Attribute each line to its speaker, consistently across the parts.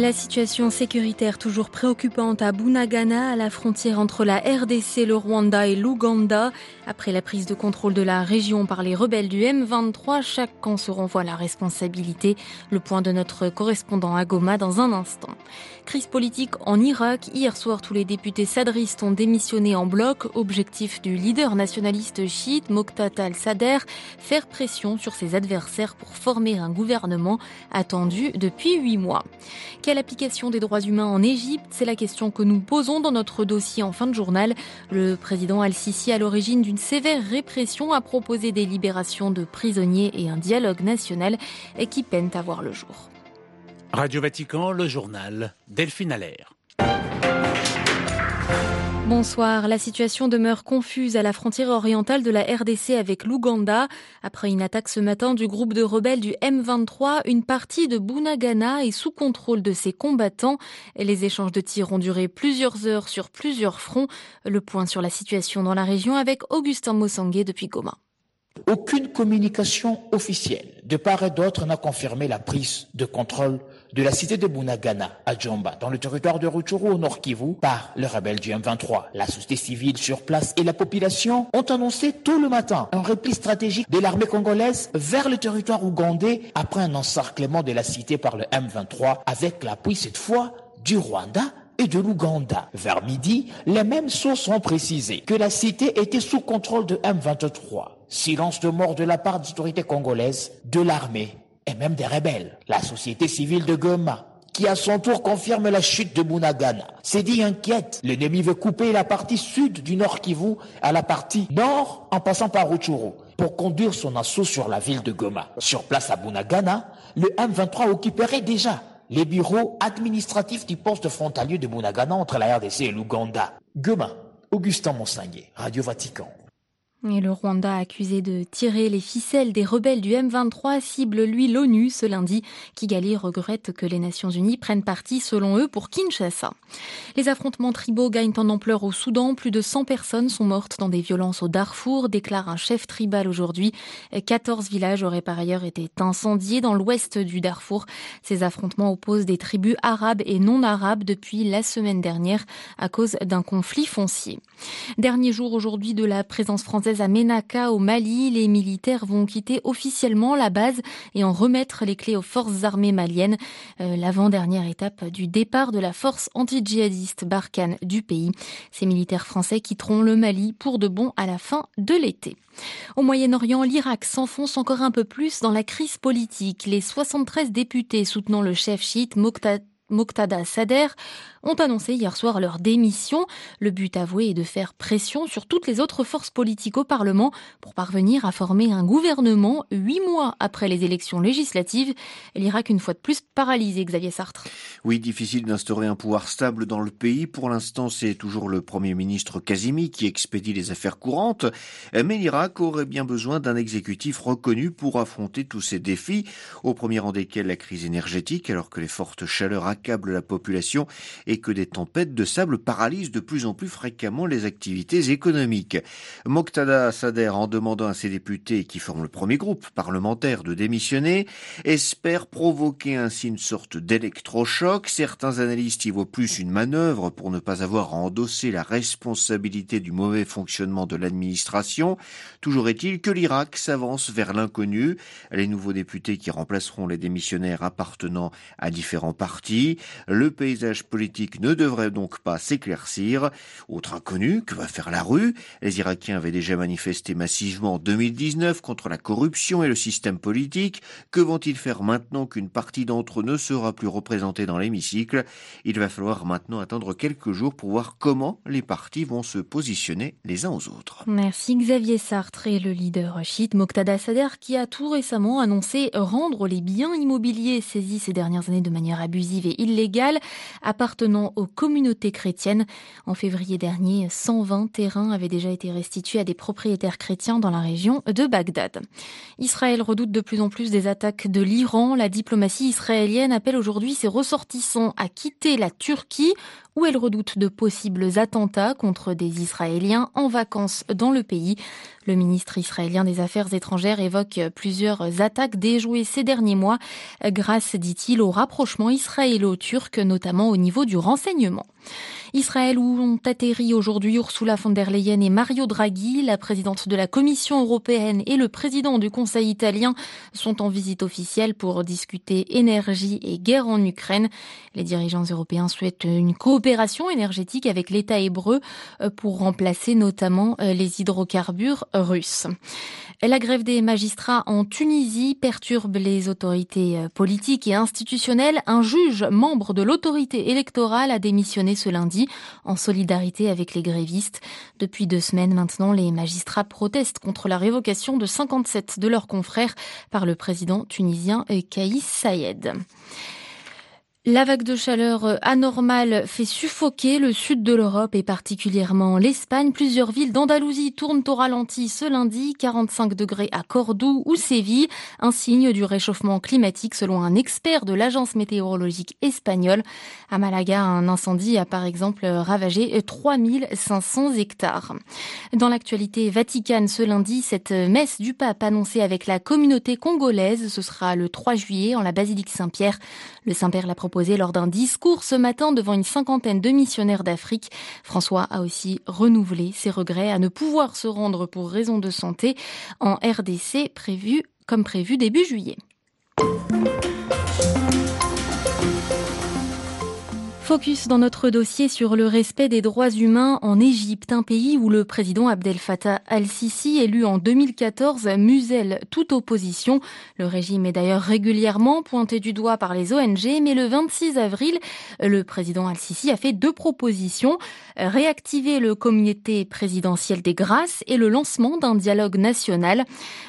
Speaker 1: La situation sécuritaire toujours préoccupante à Bunagana, à la frontière entre la RDC, le Rwanda et l'Ouganda. Après la prise de contrôle de la région par les rebelles du M23, chaque camp se renvoie la responsabilité. Le point de notre correspondant à Goma dans un instant. Crise politique en Irak. Hier soir, tous les députés sadristes ont démissionné en bloc. Objectif du leader nationaliste chiite Moqtada al-Sadr, faire pression sur ses adversaires pour former un gouvernement attendu depuis huit mois. Quelle application des droits humains en Égypte? C'est la question que nous posons dans notre dossier en fin de journal. Le président Al-Sisi, à l'origine d'une sévère répression, a proposé des libérations de prisonniers et un dialogue national qui peinent à voir le jour.
Speaker 2: Radio Vatican, le journal Delphine Allaire.
Speaker 1: Bonsoir. La situation demeure confuse à la frontière orientale de la RDC avec l'Ouganda. Après une attaque ce matin du groupe de rebelles du M23, une partie de Bunagana est sous contrôle de ses combattants. Les échanges de tirs ont duré plusieurs heures sur plusieurs fronts. Le point sur la situation dans la région avec Augustin Mossanguet depuis Goma.
Speaker 3: Aucune communication officielle de part et d'autre n'a confirmé la prise de contrôle de la cité de Bunagana à Djomba, dans le territoire de Rutshuru au nord Kivu, par les rebelles du M23. La société civile sur place et la population ont annoncé tôt le matin un repli stratégique de l'armée congolaise vers le territoire ougandais après un encerclement de la cité par le M23 avec l'appui cette fois du Rwanda et de l'Ouganda. Vers midi, les mêmes sources ont précisé que la cité était sous contrôle de M23. Silence de mort de la part des autorités congolaises, de l'armée et même des rebelles. La société civile de Goma, qui à son tour confirme la chute de Bunagana, s'est dit inquiète. L'ennemi veut couper la partie sud du Nord Kivu à la partie nord en passant par Rutshuru pour conduire son assaut sur la ville de Goma. Sur place à Bunagana, le M23 occuperait déjà les bureaux administratifs du poste frontalier de Bunagana entre la RDC et l'Ouganda. Goma, Augustin Monsanguet, Radio Vatican.
Speaker 1: Et le Rwanda accusé de tirer les ficelles des rebelles du M23 cible lui l'ONU ce lundi. Kigali regrette que les Nations Unies prennent parti selon eux pour Kinshasa. Les affrontements tribaux gagnent en ampleur au Soudan. Plus de 100 personnes sont mortes dans des violences au Darfour, déclare un chef tribal aujourd'hui. 14 villages auraient par ailleurs été incendiés dans l'ouest du Darfour. Ces affrontements opposent des tribus arabes et non arabes depuis la semaine dernière à cause d'un conflit foncier. Dernier jour aujourd'hui de la présence française à Ménaka au Mali. Les militaires vont quitter officiellement la base et en remettre les clés aux forces armées maliennes. Euh, L'avant-dernière étape du départ de la force anti-djihadiste Barkhane du pays. Ces militaires français quitteront le Mali pour de bon à la fin de l'été. Au Moyen-Orient, l'Irak s'enfonce encore un peu plus dans la crise politique. Les 73 députés soutenant le chef chiite Moqtada Moqtada Sader ont annoncé hier soir leur démission. Le but avoué est de faire pression sur toutes les autres forces politiques au Parlement pour parvenir à former un gouvernement huit mois après les élections législatives. L'Irak, une fois de plus, paralysé, Xavier Sartre.
Speaker 4: Oui, difficile d'instaurer un pouvoir stable dans le pays. Pour l'instant, c'est toujours le Premier ministre Kazimi qui expédie les affaires courantes. Mais l'Irak aurait bien besoin d'un exécutif reconnu pour affronter tous ces défis, au premier rang desquels la crise énergétique, alors que les fortes chaleurs accablent la population et que des tempêtes de sable paralysent de plus en plus fréquemment les activités économiques. Moqtada Sader, en demandant à ses députés qui forment le premier groupe parlementaire de démissionner, espère provoquer ainsi une sorte d'électrochoc. Certains analystes y voient plus une manœuvre pour ne pas avoir à endosser la responsabilité du mauvais fonctionnement de l'administration. Toujours est-il que l'Irak s'avance vers l'inconnu. Les nouveaux députés qui remplaceront les démissionnaires appartenant à différents partis. Le paysage politique ne devrait donc pas s'éclaircir. Autre inconnu, que va faire la rue Les Irakiens avaient déjà manifesté massivement en 2019 contre la corruption et le système politique. Que vont-ils faire maintenant qu'une partie d'entre eux ne sera plus représentée dans l'hémicycle? Il va falloir maintenant attendre quelques jours pour voir comment les partis vont se positionner les uns aux autres.
Speaker 1: Merci Xavier Sartre et le leader chiite Moqtada Sader qui a tout récemment annoncé rendre les biens immobiliers saisis ces dernières années de manière abusive et illégales appartenant aux communautés chrétiennes. En février dernier, 120 terrains avaient déjà été restitués à des propriétaires chrétiens dans la région de Bagdad. Israël redoute de plus en plus des attaques de l'Iran. La diplomatie israélienne appelle aujourd'hui ses ressortissants à quitter la Turquie où elle redoute de possibles attentats contre des Israéliens en vacances dans le pays. Le ministre israélien des Affaires étrangères évoque plusieurs attaques déjouées ces derniers mois grâce, dit-il, au rapprochement israélo-turc, notamment au niveau du renseignement. Israël où ont atterri aujourd'hui Ursula von der Leyen et Mario Draghi, la présidente de la Commission européenne et le président du Conseil italien sont en visite officielle pour discuter énergie et guerre en Ukraine. Les dirigeants européens souhaitent une coopération énergétique avec l'État hébreu pour remplacer notamment les hydrocarbures russes. La grève des magistrats en Tunisie perturbe les autorités politiques et institutionnelles. Un juge membre de l'autorité électorale a démissionné ce lundi en solidarité avec les grévistes. Depuis deux semaines maintenant, les magistrats protestent contre la révocation de 57 de leurs confrères par le président tunisien Kaïs Saïed. La vague de chaleur anormale fait suffoquer le sud de l'Europe et particulièrement l'Espagne. Plusieurs villes d'Andalousie tournent au ralenti ce lundi, 45 degrés à Cordoue ou Séville, un signe du réchauffement climatique selon un expert de l'agence météorologique espagnole. À Malaga, un incendie a par exemple ravagé 3500 hectares. Dans l'actualité vaticane ce lundi, cette messe du pape annoncée avec la communauté congolaise, ce sera le 3 juillet en la basilique Saint-Pierre. Le Saint-Père l'a proposé lors d'un discours ce matin devant une cinquantaine de missionnaires d'Afrique. François a aussi renouvelé ses regrets à ne pouvoir se rendre pour raison de santé en RDC prévu comme prévu début juillet. Focus dans notre dossier sur le respect des droits humains en Égypte, un pays où le président Abdel Fattah al-Sisi, élu en 2014, muselle toute opposition. Le régime est d'ailleurs régulièrement pointé du doigt par les ONG, mais le 26 avril, le président al-Sisi a fait deux propositions. Réactiver le comité présidentiel des grâces et le lancement d'un dialogue national.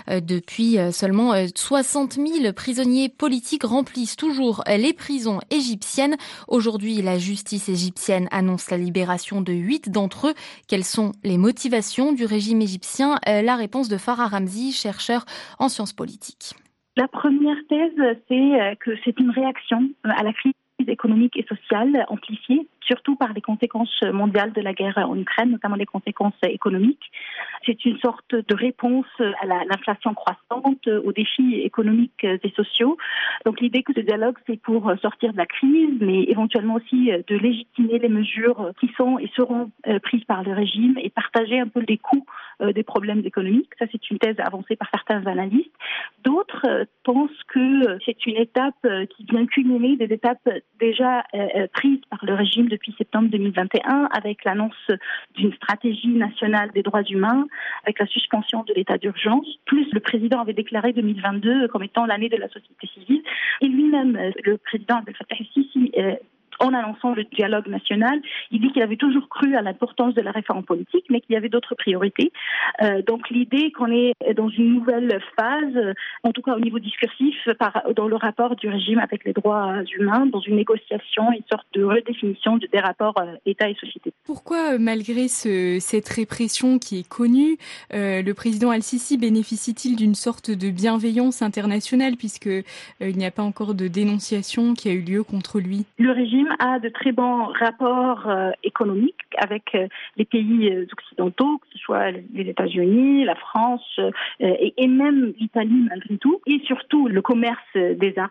Speaker 1: Depuis seulement 60 000 prisonniers politiques remplissent toujours les prisons égyptiennes. Aujourd'hui, la justice égyptienne annonce la libération de huit d'entre eux. Quelles sont les motivations du régime égyptien? La réponse de Farah Ramzi, chercheur en sciences politiques.
Speaker 5: La première thèse, c'est que c'est une réaction à la crise économique et sociale amplifiée surtout par les conséquences mondiales de la guerre en Ukraine, notamment les conséquences économiques. C'est une sorte de réponse à l'inflation croissante, aux défis économiques et sociaux. Donc l'idée que ce dialogue, c'est pour sortir de la crise, mais éventuellement aussi de légitimer les mesures qui sont et seront prises par le régime et partager un peu les coûts des problèmes économiques. Ça, c'est une thèse avancée par certains analystes. D'autres pensent que c'est une étape qui vient culminer des étapes déjà prises par le régime de depuis septembre 2021 avec l'annonce d'une stratégie nationale des droits humains, avec la suspension de l'état d'urgence, plus le président avait déclaré 2022 comme étant l'année de la société civile. Et lui-même, le président Abdel Fattah el-Sisi, en annonçant le dialogue national, il dit qu'il avait toujours cru à l'importance de la réforme politique, mais qu'il y avait d'autres priorités. Euh, donc l'idée qu'on est dans une nouvelle phase, en tout cas au niveau discursif, par, dans le rapport du régime avec les droits humains, dans une négociation, une sorte de redéfinition des rapports euh, État et société.
Speaker 6: Pourquoi, malgré ce, cette répression qui est connue, euh, le président Al-Sisi bénéficie-t-il d'une sorte de bienveillance internationale, puisque il n'y a pas encore de dénonciation qui a eu lieu contre lui?
Speaker 5: Le régime a de très bons rapports euh, économiques avec euh, les pays euh, occidentaux, que ce soit les États-Unis, la France et, et, même l'Italie malgré tout, et surtout le commerce des armes.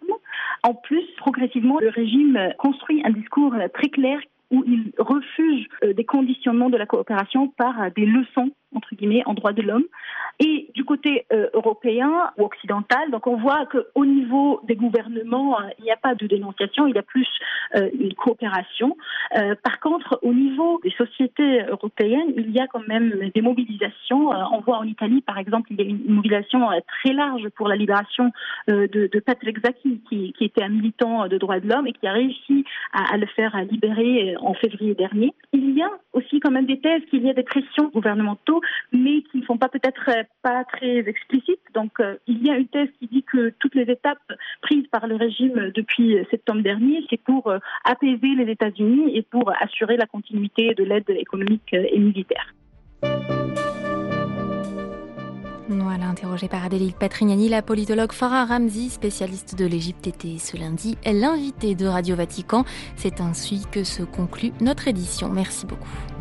Speaker 5: En plus, progressivement, le régime construit un discours très clair où il refuse des conditionnements de la coopération par des leçons entre guillemets en droits de l'homme. Et du côté euh, européen ou occidental donc on voit qu'au niveau des gouvernements euh, il n'y a pas de dénonciation il y a plus euh, une coopération. Par contre au niveau des sociétés européennes il y a quand même des mobilisations. On voit en Italie par exemple il y a une mobilisation très large pour la libération de, Patrick Zaki qui, était un militant de droits de l'homme et qui a réussi à, à le faire libérer en février dernier. Il y a aussi quand même des thèses qu'il y a des pressions gouvernementaux, mais qui ne sont pas peut-être pas très explicites. Donc, il y a une thèse qui dit que toutes les étapes prises par le régime depuis septembre dernier, c'est pour apaiser les États-Unis et pour assurer la continuité de l'aide économique et militaire.
Speaker 1: Voilà, interrogée par Adélie Patrignani, la politologue Farah Ramzi, spécialiste de l'Égypte, était ce lundi l'invitée de Radio Vatican. C'est ainsi que se conclut notre édition. Merci beaucoup.